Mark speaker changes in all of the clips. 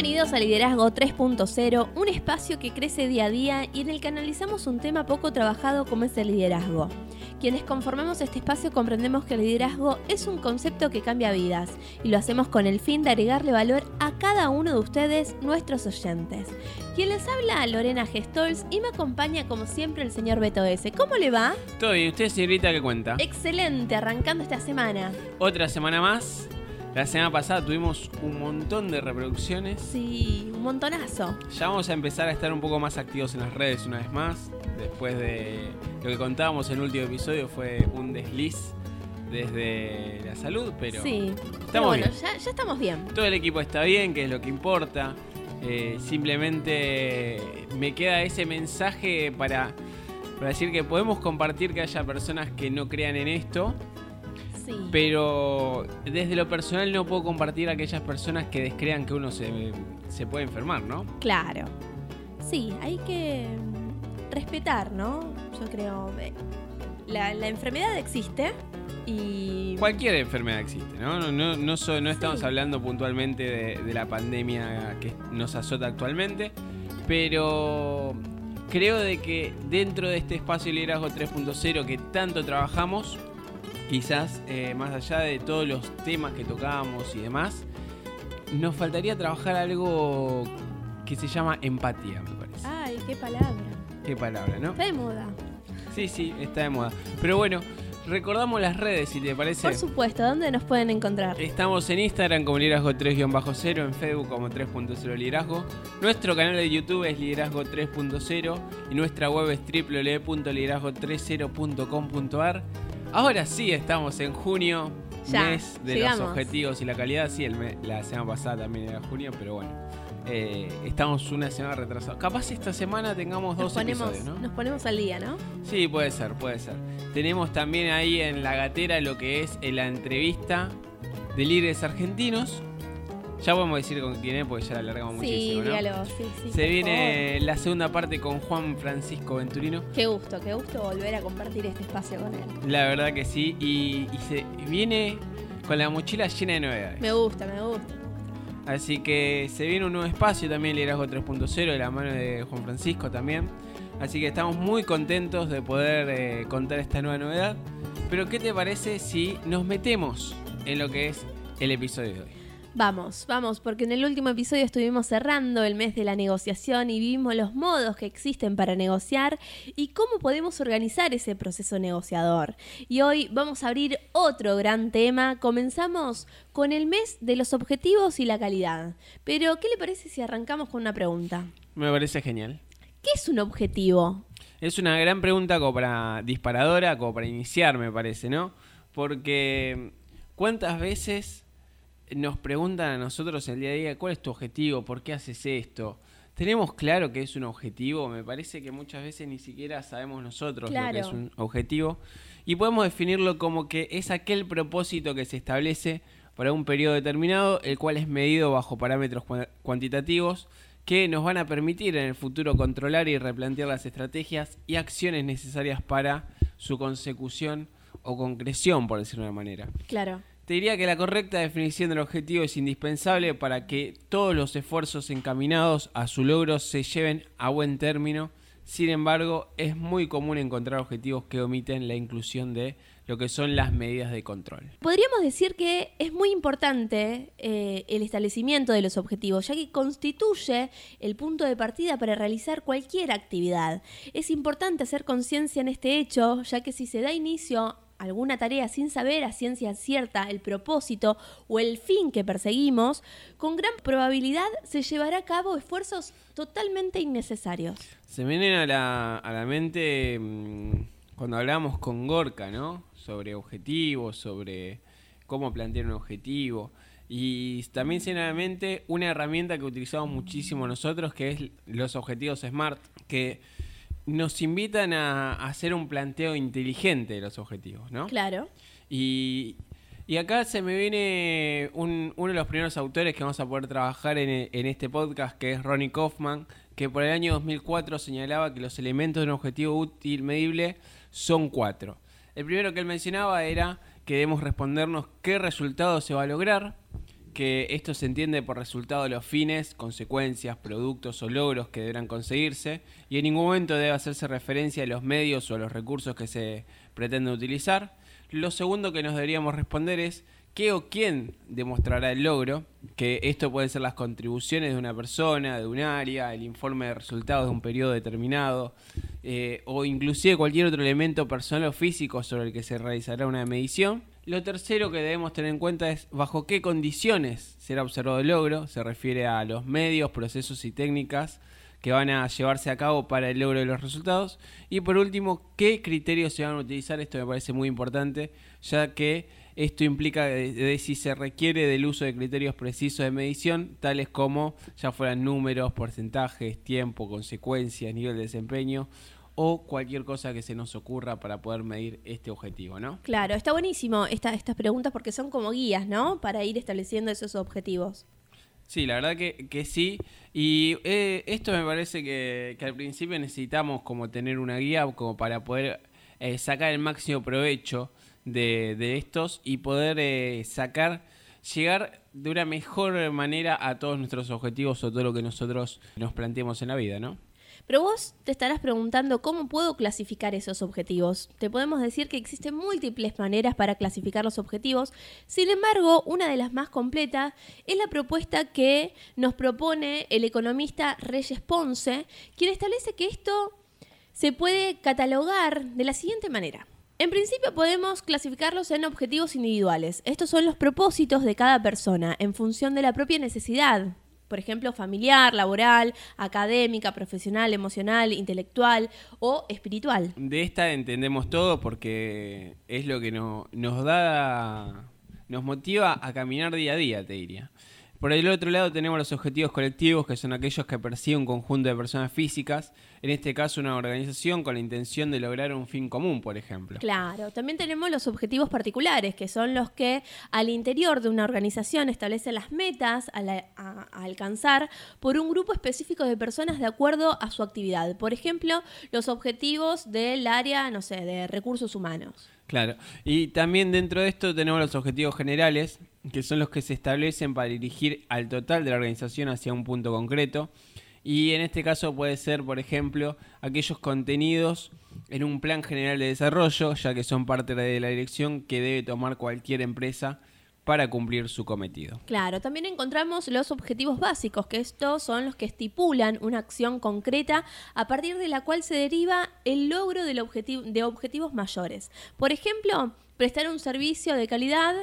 Speaker 1: Bienvenidos a Liderazgo 3.0, un espacio que crece día a día y en el que analizamos un tema poco trabajado como es el liderazgo. Quienes conformamos este espacio comprendemos que el liderazgo es un concepto que cambia vidas y lo hacemos con el fin de agregarle valor a cada uno de ustedes, nuestros oyentes. Quien les habla, Lorena Gestols, y me acompaña como siempre el señor Beto S. ¿Cómo le va?
Speaker 2: Todo bien, ¿usted señorita qué cuenta?
Speaker 1: Excelente, arrancando esta semana.
Speaker 2: Otra semana más. La semana pasada tuvimos un montón de reproducciones.
Speaker 1: Sí, un montonazo.
Speaker 2: Ya vamos a empezar a estar un poco más activos en las redes una vez más. Después de lo que contábamos en el último episodio fue un desliz desde la salud, pero
Speaker 1: sí.
Speaker 2: estamos
Speaker 1: bueno,
Speaker 2: bien.
Speaker 1: Ya, ya estamos bien.
Speaker 2: Todo el equipo está bien, que es lo que importa. Eh, simplemente me queda ese mensaje para, para decir que podemos compartir que haya personas que no crean en esto,
Speaker 1: Sí.
Speaker 2: pero desde lo personal no puedo compartir a aquellas personas que descrean que uno se, se puede enfermar, ¿no?
Speaker 1: Claro. Sí, hay que respetar, ¿no? Yo creo. eh, La, la enfermedad existe y.
Speaker 2: Cualquier enfermedad existe, ¿no? No, no, no, so- no estamos
Speaker 1: Sí.
Speaker 2: hablando puntualmente de, de la pandemia que nos azota actualmente, pero creo de que dentro de este espacio de liderazgo 3.0 que tanto trabajamos, quizás eh, más allá de todos los temas que tocábamos y demás, nos faltaría trabajar algo que se llama empatía, me parece.
Speaker 1: Ay, qué palabra.
Speaker 2: Qué palabra, ¿no?
Speaker 1: Está de moda.
Speaker 2: Sí, sí, está de moda. Pero bueno, recordamos las redes, si te parece.
Speaker 1: Por supuesto, ¿dónde nos pueden encontrar?
Speaker 2: Estamos en Instagram como liderazgo 3-0, en Facebook como 3.0 liderazgo. Nuestro canal de YouTube es liderazgo 3.0 y nuestra web es www.liderazgo30.com.ar. Ahora sí estamos en junio,
Speaker 1: Ya,
Speaker 2: mes de
Speaker 1: llegamos.
Speaker 2: los objetivos y la calidad. Sí, el me- la semana pasada también era junio, pero bueno. eh, estamos una semana retrasados. Capaz esta semana tengamos
Speaker 1: Nos
Speaker 2: dos
Speaker 1: ponemos,
Speaker 2: episodios, ¿no?
Speaker 1: nos ponemos al día, ¿no?
Speaker 2: Sí, puede ser, puede ser. Tenemos también ahí en la gatera lo que es la entrevista de líderes argentinos. Ya podemos decir con quién es porque ya la alargamos
Speaker 1: sí,
Speaker 2: muchísimo, ¿no?
Speaker 1: dígalo, sí, sí.
Speaker 2: Se viene la segunda parte con Juan Francisco Venturino.
Speaker 1: Qué gusto, qué gusto volver a compartir este espacio con él.
Speaker 2: La verdad que sí. Y, y se viene con la mochila llena de novedades.
Speaker 1: Me gusta, me gusta.
Speaker 2: Así que se viene un nuevo espacio también, Liderazgo 3.0, de la mano de Juan Francisco también. Así que estamos muy contentos de poder eh, contar esta nueva novedad. Pero ¿qué te parece si nos metemos en lo que es el episodio de hoy?
Speaker 1: Vamos, vamos, porque en el último episodio estuvimos cerrando el mes de la negociación y vimos los modos que existen para negociar y cómo podemos organizar ese proceso negociador. Y hoy vamos a abrir otro gran tema. Comenzamos con el mes de los objetivos y la calidad. Pero, ¿qué le parece si arrancamos con una pregunta?
Speaker 2: Me parece genial.
Speaker 1: ¿Qué es un objetivo?
Speaker 2: Es una gran pregunta como para disparadora, como para iniciar, me parece, ¿no? Porque ¿cuántas veces nos preguntan a nosotros el día a día cuál es tu objetivo? ¿Por qué haces esto? ¿Tenemos claro que es un objetivo? Me parece que muchas veces ni siquiera sabemos nosotros lo que es un objetivo. Y podemos definirlo como que es aquel propósito que se establece para un periodo determinado, el cual es medido bajo parámetros cua- cuantitativos que nos van a permitir en el futuro controlar y replantear las estrategias y acciones necesarias para su consecución o concreción, por decirlo de una manera.
Speaker 1: Claro.
Speaker 2: Te diría que la correcta definición del objetivo es indispensable para que todos los esfuerzos encaminados a su logro se lleven a buen término. Sin embargo, es muy común encontrar objetivos que omiten la inclusión de lo que son las medidas de control.
Speaker 1: Podríamos decir que es muy importante eh, el establecimiento de los objetivos, ya que constituye el punto de partida para realizar cualquier actividad. Es importante hacer conciencia en este hecho, ya que si se da inicio alguna tarea sin saber a ciencia cierta el propósito o el fin que perseguimos, con gran probabilidad se llevará a cabo esfuerzos totalmente innecesarios.
Speaker 2: Se vienen a la, a la mente mm, cuando hablábamos con Gorka, ¿no? Sobre objetivos, sobre cómo plantear un objetivo. Y también se viene a la mente una herramienta que utilizamos muchísimo nosotros, que es los objetivos SMART, que nos invitan a, a hacer un planteo inteligente de los objetivos, ¿no?
Speaker 1: Claro.
Speaker 2: Y, y acá se me viene un- uno de los primeros autores que vamos a poder trabajar en, en este podcast, que es Ronnie Kaufman, que por el año 2004 señalaba que los elementos de un objetivo útil medible son cuatro. El primero que él mencionaba era que debemos respondernos qué resultado se va a lograr, que esto se entiende por resultado de los fines, consecuencias, productos o logros que deberán conseguirse, y en ningún momento debe hacerse referencia a los medios o a los recursos que se pretenden utilizar. Lo segundo que nos deberíamos responder es qué o quién demostrará el logro, que esto puede ser las contribuciones de una persona, de un área, el informe de resultados de un periodo determinado, eh, o inclusive cualquier otro elemento personal o físico sobre el que se realizará una medición. Lo tercero que debemos tener en cuenta es bajo qué condiciones será observado el logro, se refiere a los medios, procesos y técnicas que van a llevarse a cabo para el logro de los resultados. Y por último, qué criterios se van a utilizar, esto me parece muy importante, ya que esto implica de, si se requiere del uso de criterios precisos de medición, tales como ya fueran números, porcentajes, tiempo, consecuencias, nivel de desempeño o cualquier cosa que se nos ocurra para poder medir este objetivo, ¿no?
Speaker 1: Claro, está buenísimo esta, estas preguntas porque son como guías, ¿no? Para ir estableciendo esos objetivos.
Speaker 2: Sí, la verdad que, sí. Y eh, esto me parece que, al principio necesitamos como tener una guía como para poder eh, sacar el máximo provecho de, estos y poder eh, sacar, llegar de una mejor manera a todos nuestros objetivos o todo lo que nosotros nos planteemos en la vida, ¿no?
Speaker 1: Pero vos te estarás preguntando cómo puedo clasificar esos objetivos. Te podemos decir que existen múltiples maneras para clasificar los objetivos. Sin embargo, una de las más completas es la propuesta que nos propone el economista Reyes Ponce, quien establece que esto se puede catalogar de la siguiente manera. En principio podemos clasificarlos en objetivos individuales. Estos son los propósitos de cada persona en función de la propia necesidad. Por ejemplo, familiar, laboral, académica, profesional, emocional, intelectual o espiritual.
Speaker 2: De esta entendemos todo porque es lo que nos da, nos motiva a caminar día a día, te diría. Por el otro lado tenemos los objetivos colectivos, que son aquellos que persigue un conjunto de personas físicas, en este caso una organización con la intención de lograr un fin común, por ejemplo.
Speaker 1: Claro, también tenemos los objetivos particulares, que son los que al interior de una organización establecen las metas a, alcanzar por un grupo específico de personas de acuerdo a su actividad. Por ejemplo, los objetivos del área, no sé, de recursos humanos.
Speaker 2: Claro, y también dentro de esto tenemos los objetivos generales, que son los que se establecen para dirigir al total de la organización hacia un punto concreto. Y en este caso puede ser, por ejemplo, aquellos contenidos en un plan general de desarrollo, ya que son parte de la dirección que debe tomar cualquier empresa para cumplir su cometido.
Speaker 1: Claro, también encontramos los objetivos básicos, que estos son los que estipulan una acción concreta a partir de la cual se deriva el logro del de objetivos mayores. Por ejemplo, prestar un servicio de calidad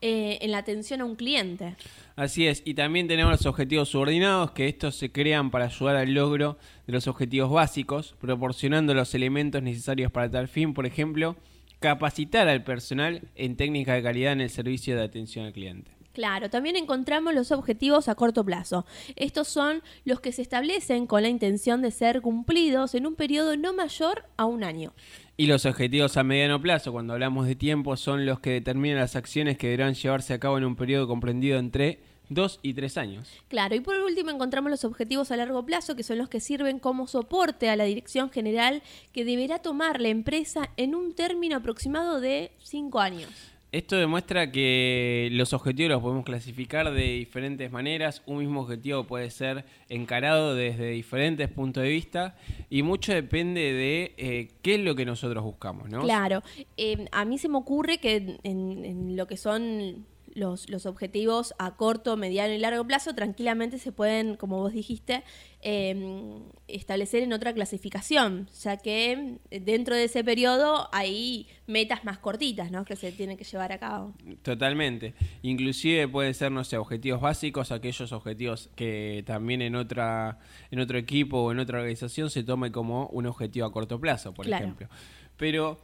Speaker 1: eh, en la atención a un cliente.
Speaker 2: Así es, y también tenemos los objetivos subordinados, que estos se crean para ayudar al logro de los objetivos básicos, proporcionando los elementos necesarios para tal fin, por ejemplo, capacitar al personal en técnicas de calidad en el servicio de atención al cliente.
Speaker 1: Claro, también encontramos los objetivos a corto plazo. Estos son los que se establecen con la intención de ser cumplidos en un periodo no mayor a un año.
Speaker 2: Y los objetivos a mediano plazo, cuando hablamos de tiempo, son los que determinan las acciones que deberán llevarse a cabo en un periodo comprendido entre dos y tres años.
Speaker 1: Claro, y por último encontramos los objetivos a largo plazo, que son los que sirven como soporte a la dirección general que deberá tomar la empresa en un término aproximado de cinco años.
Speaker 2: Esto demuestra que los objetivos los podemos clasificar de diferentes maneras. Un mismo objetivo puede ser encarado desde diferentes puntos de vista y mucho depende de eh, qué es lo que nosotros buscamos, ¿no?
Speaker 1: Claro. Eh, a mí se me ocurre que en lo que son los, los, objetivos a corto, mediano y largo plazo tranquilamente se pueden, como vos dijiste, em, establecer en otra clasificación, ya que dentro de ese periodo hay metas más cortitas ¿no? que se tienen que llevar a cabo.
Speaker 2: Totalmente. Inclusive pueden ser, no sé, objetivos básicos, aquellos objetivos que también en otra en otro equipo o en otra organización se tome como un objetivo a corto plazo, por ejemplo. Pero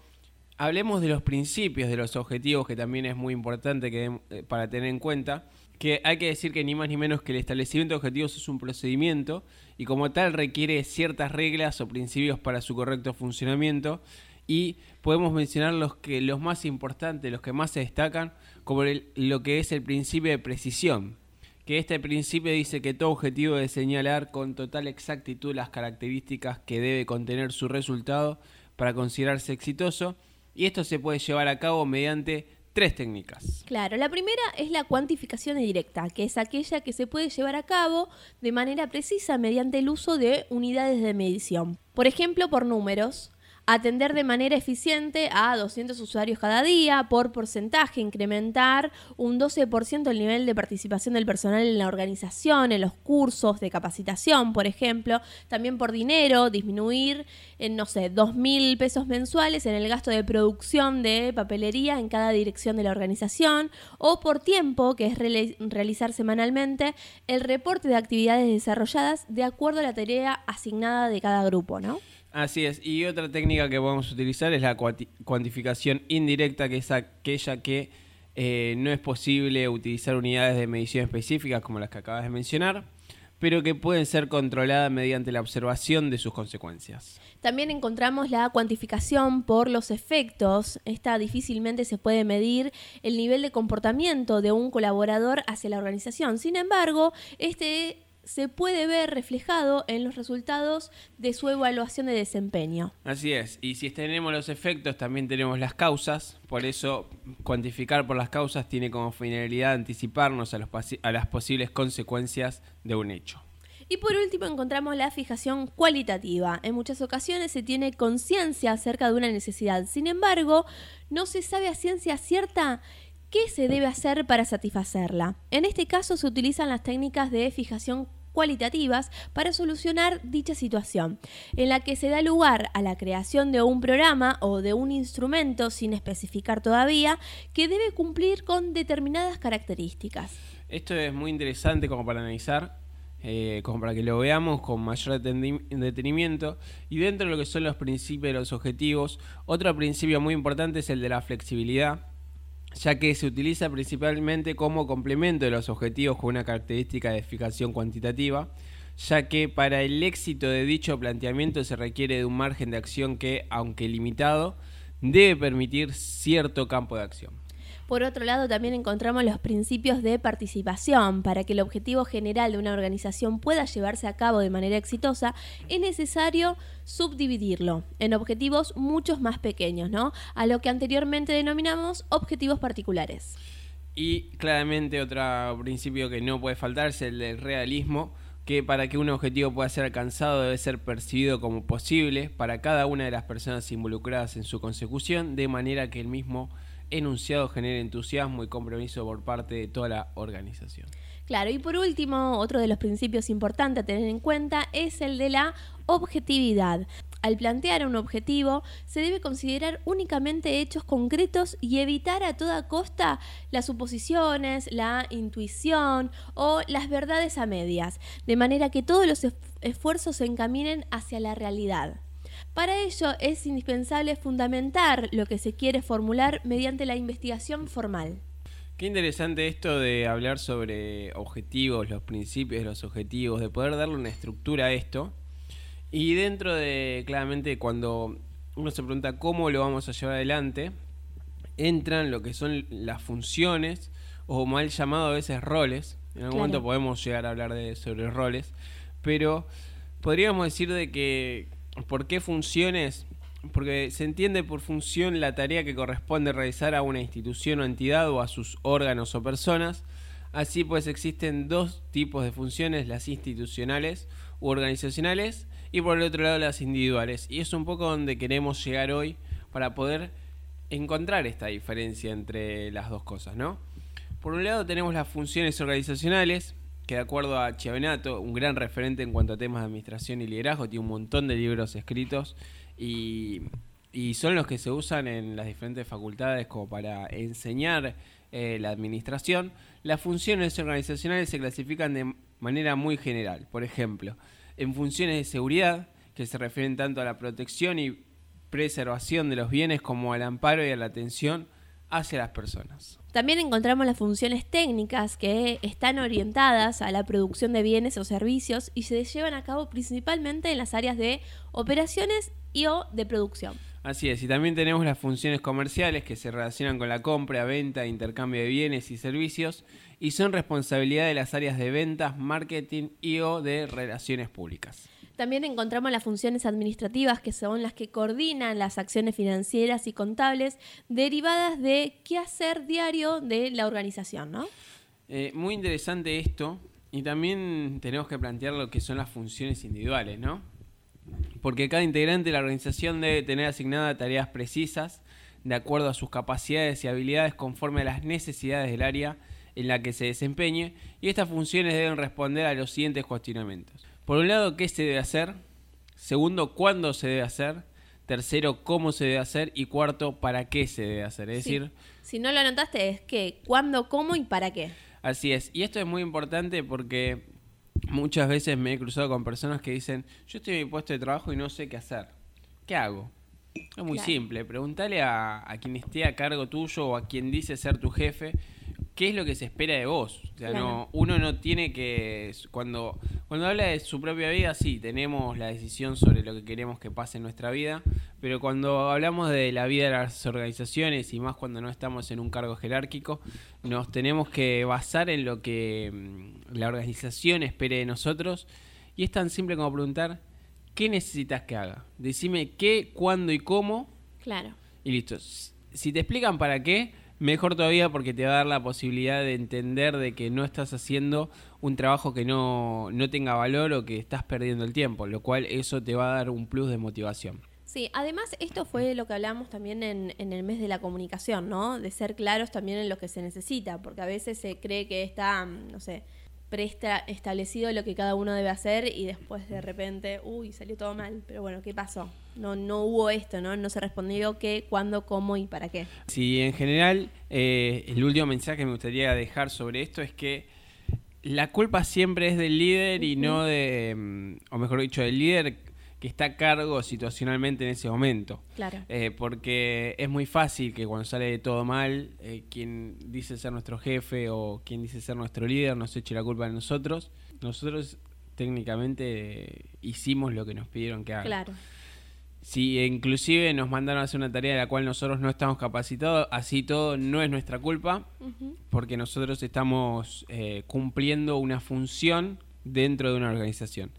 Speaker 2: hablemos de los principios de los objetivos, que también es muy importante que, eh, para tener en cuenta, que hay que decir que ni más ni menos que el establecimiento de objetivos es un procedimiento y como tal requiere ciertas reglas o principios para su correcto funcionamiento. Y podemos mencionar los que los más importantes, los que más se destacan, como lo que es el principio de precisión, que este principio dice que todo objetivo debe señalar con total exactitud las características que debe contener su resultado para considerarse exitoso y esto se puede llevar a cabo mediante tres técnicas.
Speaker 1: Claro, la primera es la cuantificación directa, que es aquella que se puede llevar a cabo de manera precisa mediante el uso de unidades de medición. Por ejemplo, por números, atender de manera eficiente a 200 usuarios cada día, por porcentaje, incrementar un 12% el nivel de participación del personal en la organización, en los cursos de capacitación, por ejemplo, también por dinero, disminuir en, no sé, 2.000 pesos mensuales en el gasto de producción de papelería en cada dirección de la organización, o por tiempo, que es realizar semanalmente el reporte de actividades desarrolladas de acuerdo a la tarea asignada de cada grupo, ¿no?
Speaker 2: Así es, y otra técnica que podemos utilizar es la cuantificación indirecta, que es aquella que eh, no es posible utilizar unidades de medición específicas como las que acabas de mencionar, pero que pueden ser controladas mediante la observación de sus consecuencias.
Speaker 1: También encontramos la cuantificación por los efectos. Esta difícilmente se puede medir el nivel de comportamiento de un colaborador hacia la organización. Sin embargo, este se puede ver reflejado en los resultados de su evaluación de desempeño.
Speaker 2: Así es, y si tenemos los efectos, también tenemos las causas, por eso cuantificar por las causas tiene como finalidad anticiparnos a, a las posibles consecuencias de un hecho.
Speaker 1: Y por último encontramos la fijación cualitativa. En muchas ocasiones se tiene conciencia acerca de una necesidad, sin embargo, no se sabe a ciencia cierta qué se debe hacer para satisfacerla. En este caso se utilizan las técnicas de fijación cualitativas para solucionar dicha situación, en la que se da lugar a la creación de un programa o de un instrumento sin especificar todavía que debe cumplir con determinadas características.
Speaker 2: Esto es muy interesante como para analizar eh, como para que lo veamos con mayor detenimiento. Y dentro de lo que son los principios y los objetivos, otro principio muy importante es el de la flexibilidad, ya que se utiliza principalmente como complemento de los objetivos con una característica de fijación cuantitativa, ya que para el éxito de dicho planteamiento se requiere de un margen de acción que, aunque limitado, debe permitir cierto campo de acción.
Speaker 1: Por otro lado, también encontramos los principios de participación. Para que el objetivo general de una organización pueda llevarse a cabo de manera exitosa, es necesario subdividirlo en objetivos muchos más pequeños, ¿no? A lo que anteriormente denominamos objetivos particulares.
Speaker 2: Y claramente otro principio que no puede faltar es el del realismo, que para que un objetivo pueda ser alcanzado debe ser percibido como posible para cada una de las personas involucradas en su consecución, de manera que el mismo enunciado genera entusiasmo y compromiso por parte de toda la organización.
Speaker 1: Claro, y por último, otro de los principios importantes a tener en cuenta es el de la objetividad. Al plantear un objetivo, se debe considerar únicamente hechos concretos y evitar a toda costa las suposiciones, la intuición o las verdades a medias, de manera que todos los esfuerzos se encaminen hacia la realidad. Para ello es indispensable fundamentar lo que se quiere formular mediante la investigación formal.
Speaker 2: Qué interesante esto de hablar sobre objetivos, los principios los objetivos, de poder darle una estructura a esto. Y dentro de, claramente, cuando uno se pregunta cómo lo vamos a llevar adelante, entran lo que son las funciones, o mal llamado a veces roles. En algún momento podemos llegar a hablar de, sobre roles, pero podríamos decir de que ¿Por qué funciones? Porque se entiende por función la tarea que corresponde realizar a una institución o entidad o a sus órganos o personas. Así pues existen dos tipos de funciones, las institucionales u organizacionales y por el otro lado las individuales. Y es un poco donde queremos llegar hoy para poder encontrar esta diferencia entre las dos cosas, ¿no? Por un lado tenemos las funciones organizacionales, que de acuerdo a Chiavenato, un gran referente en cuanto a temas de administración y liderazgo, tiene un montón de libros escritos y, son los que se usan en las diferentes facultades como para enseñar eh, la administración. Las funciones organizacionales se clasifican de manera muy general. Por ejemplo, en funciones de seguridad, que se refieren tanto a la protección y preservación de los bienes como al amparo y a la atención hacia las personas.
Speaker 1: También encontramos las funciones técnicas que están orientadas a la producción de bienes o servicios y se llevan a cabo principalmente en las áreas de operaciones y o de producción.
Speaker 2: Así es, y también tenemos las funciones comerciales que se relacionan con la compra, venta, intercambio de bienes y servicios y son responsabilidad de las áreas de ventas, marketing y o de relaciones públicas.
Speaker 1: También encontramos las funciones administrativas, que son las que coordinan las acciones financieras y contables derivadas de qué hacer diario de la organización, ¿no?
Speaker 2: Eh, muy interesante esto, y también tenemos que plantear lo que son las funciones individuales, ¿no? Porque cada integrante de la organización debe tener asignadas tareas precisas, de acuerdo a sus capacidades y habilidades conforme a las necesidades del área en la que se desempeñe, y estas funciones deben responder a los siguientes cuestionamientos. Por un lado, ¿qué se debe hacer? Segundo, ¿cuándo se debe hacer? Tercero, ¿cómo se debe hacer? Y cuarto, ¿para qué se debe hacer? Es decir...
Speaker 1: Si no lo anotaste, es qué, cuándo, cómo y para qué.
Speaker 2: Así es. Y esto es muy importante porque muchas veces me he cruzado con personas que dicen, yo estoy en mi puesto de trabajo y no sé qué hacer. ¿Qué hago? Es muy simple. Pregúntale a, a quien esté a cargo tuyo o a quien dice ser tu jefe qué es lo que se espera de vos. O sea, no, uno no tiene que. Cuando, cuando habla de su propia vida, sí, tenemos la decisión sobre lo que queremos que pase en nuestra vida. Pero cuando hablamos de la vida de las organizaciones y más cuando no estamos en un cargo jerárquico, nos tenemos que basar en lo que mm, la organización espere de nosotros. Y es tan simple como preguntar: ¿qué necesitas que haga? Decime qué, cuándo y cómo.
Speaker 1: Claro.
Speaker 2: Y listo. Si te explican para qué Mejor todavía porque te va a dar la posibilidad de entender de que no estás haciendo un trabajo que no, tenga valor o que estás perdiendo el tiempo, lo cual eso te va a dar un plus de motivación.
Speaker 1: Sí, además esto fue lo que hablamos también en, en, el mes de la comunicación, ¿no? De ser claros también en lo que se necesita, porque a veces se cree que está, no sé, establecido lo que cada uno debe hacer y después de repente, uy, salió todo mal. Pero bueno, ¿qué pasó? No, no hubo esto, ¿no? No se respondió qué, cuándo, cómo y para qué.
Speaker 2: Sí, en general, eh, el último mensaje que me gustaría dejar sobre esto es que la culpa siempre es del líder y no de, mm, o mejor dicho, del líder que está a cargo situacionalmente en ese momento.
Speaker 1: Claro.
Speaker 2: Eh, porque es muy fácil que cuando sale todo mal, eh, quien dice ser nuestro jefe o quien dice ser nuestro líder nos eche la culpa de nosotros. Nosotros técnicamente hicimos lo que nos pidieron que haga.
Speaker 1: Claro.
Speaker 2: Si inclusive nos mandaron a hacer una tarea de la cual nosotros no estamos capacitados, así todo no es nuestra culpa, porque nosotros estamos eh, cumpliendo una función dentro de una organización.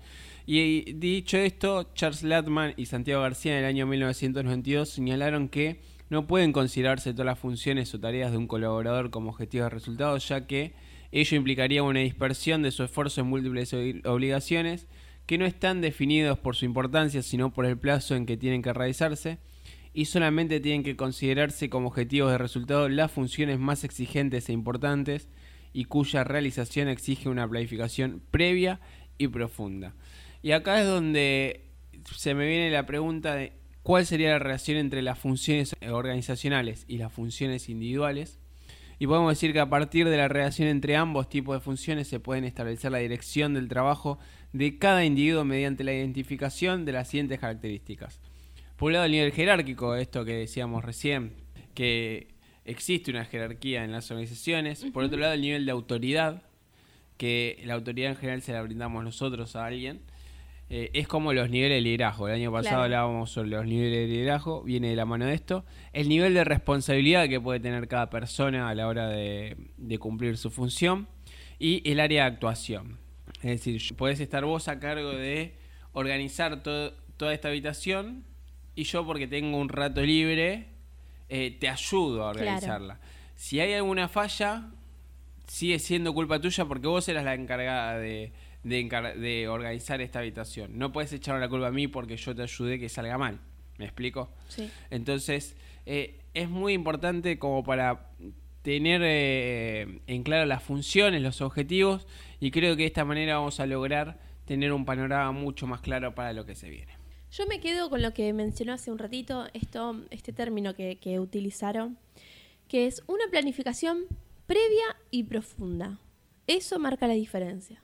Speaker 2: Y dicho esto, Charles Latman y Santiago García en el año 1992 señalaron que no pueden considerarse todas las funciones o tareas de un colaborador como objetivos de resultados, ya que ello implicaría una dispersión de su esfuerzo en múltiples obligaciones que no están definidos por su importancia, sino por el plazo en que tienen que realizarse, y solamente tienen que considerarse como objetivos de resultado las funciones más exigentes e importantes y cuya realización exige una planificación previa y profunda. Y acá es donde se me viene la pregunta de cuál sería la relación entre las funciones organizacionales y las funciones individuales. Y podemos decir que a partir de la relación entre ambos tipos de funciones se pueden establecer la dirección del trabajo de cada individuo mediante la identificación de las siguientes características. Por un lado el nivel jerárquico, esto que decíamos recién, que existe una jerarquía en las organizaciones. Por otro lado el nivel de autoridad, que la autoridad en general se la brindamos nosotros a alguien. Eh, es como los niveles de liderazgo. El año pasado hablábamos sobre los niveles de liderazgo, viene de la mano de esto. El nivel de responsabilidad que puede tener cada persona a la hora de, cumplir su función y el área de actuación. Es decir, podés estar vos a cargo de organizar toda esta habitación y yo porque tengo un rato libre eh, te ayudo a organizarla. Si hay alguna falla, sigue siendo culpa tuya porque vos eras la encargada de de, organizar esta habitación. No puedes echar la culpa a mí porque yo te ayudé que salga mal. ¿Me explico?
Speaker 1: Sí.
Speaker 2: Entonces, eh, es muy importante como para tener eh, en claro las funciones, los objetivos, y creo que de esta manera vamos a lograr tener un panorama mucho más claro para lo que se viene.
Speaker 1: Yo me quedo con lo que mencionó hace un ratito, esto, este término que, que utilizaron, que es una planificación previa y profunda. Eso marca la diferencia.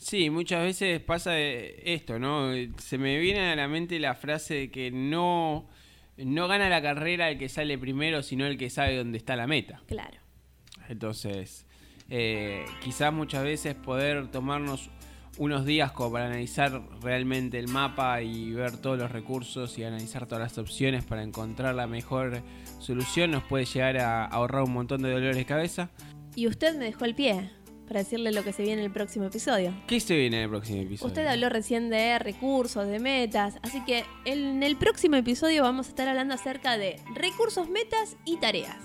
Speaker 2: Sí, muchas veces pasa esto, ¿no? Se me viene a la mente la frase de que no, no gana la carrera el que sale primero, sino el que sabe dónde está la meta.
Speaker 1: Claro.
Speaker 2: Entonces, eh, quizás muchas veces poder tomarnos unos días como para analizar realmente el mapa y ver todos los recursos y analizar todas las opciones para encontrar la mejor solución, nos puede llegar a ahorrar un montón de dolores de cabeza.
Speaker 1: Y usted me dejó el pie para decirle lo que se viene en el próximo episodio.
Speaker 2: ¿Qué se viene en el próximo episodio?
Speaker 1: Usted habló recién de recursos, de metas, así que en el próximo episodio vamos a estar hablando acerca de recursos, metas y tareas.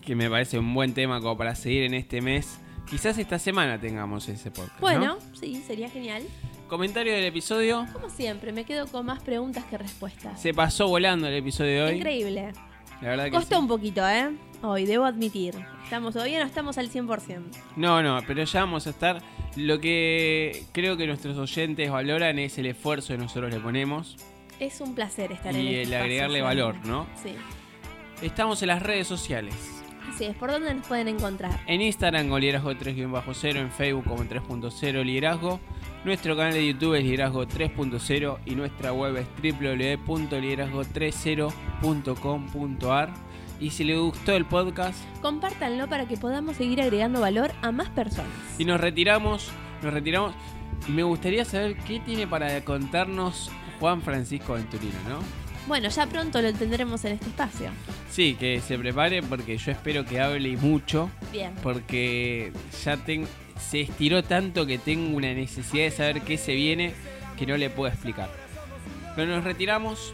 Speaker 2: Que me parece un buen tema como para seguir en este mes. Quizás esta semana tengamos ese podcast.
Speaker 1: Bueno,
Speaker 2: ¿no?
Speaker 1: sí, sería genial.
Speaker 2: Comentario del episodio.
Speaker 1: Como siempre, me quedo con más preguntas que respuestas.
Speaker 2: Se pasó volando el episodio de hoy.
Speaker 1: Increíble.
Speaker 2: La verdad que
Speaker 1: Costó
Speaker 2: sí.
Speaker 1: un poquito, ¿eh? Hoy, debo admitir. Estamos todavía no estamos al 100%.
Speaker 2: No, no, pero ya vamos a estar. Lo que creo que nuestros oyentes valoran es el esfuerzo que nosotros le ponemos.
Speaker 1: Es un placer estar
Speaker 2: Y
Speaker 1: en este
Speaker 2: el agregarle valor, ¿no?
Speaker 1: Sí.
Speaker 2: Estamos en las redes sociales.
Speaker 1: Así es, ¿por dónde nos pueden encontrar?
Speaker 2: En Instagram con liderazgo 3-0, en Facebook como 3.0 liderazgo. Nuestro canal de YouTube es liderazgo 3.0 y nuestra web es www.liderazgo30.com.ar. Y si les gustó el podcast
Speaker 1: Compártanlo para que podamos seguir agregando valor a más personas.
Speaker 2: y nos retiramos, nos retiramos. Me gustaría saber qué tiene para contarnos Juan Francisco Venturino, ¿no?
Speaker 1: Bueno, ya pronto lo tendremos en este espacio.
Speaker 2: Sí, que se prepare porque yo espero que hable y mucho.
Speaker 1: Bien.
Speaker 2: porque ya ten- se estiró tanto que tengo una necesidad de saber qué se viene que no le puedo explicar. Pero nos retiramos.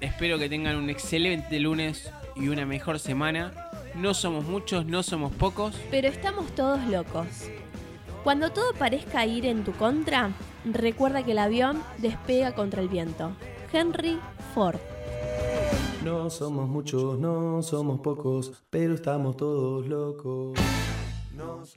Speaker 2: Espero que tengan un excelente lunes y una mejor semana. No somos muchos, no somos pocos.
Speaker 1: Pero estamos todos locos. Cuando todo parezca ir en tu contra, recuerda que el avión despega contra el viento. Henry Ford.
Speaker 3: No somos muchos, no somos pocos, pero estamos todos locos. No somos-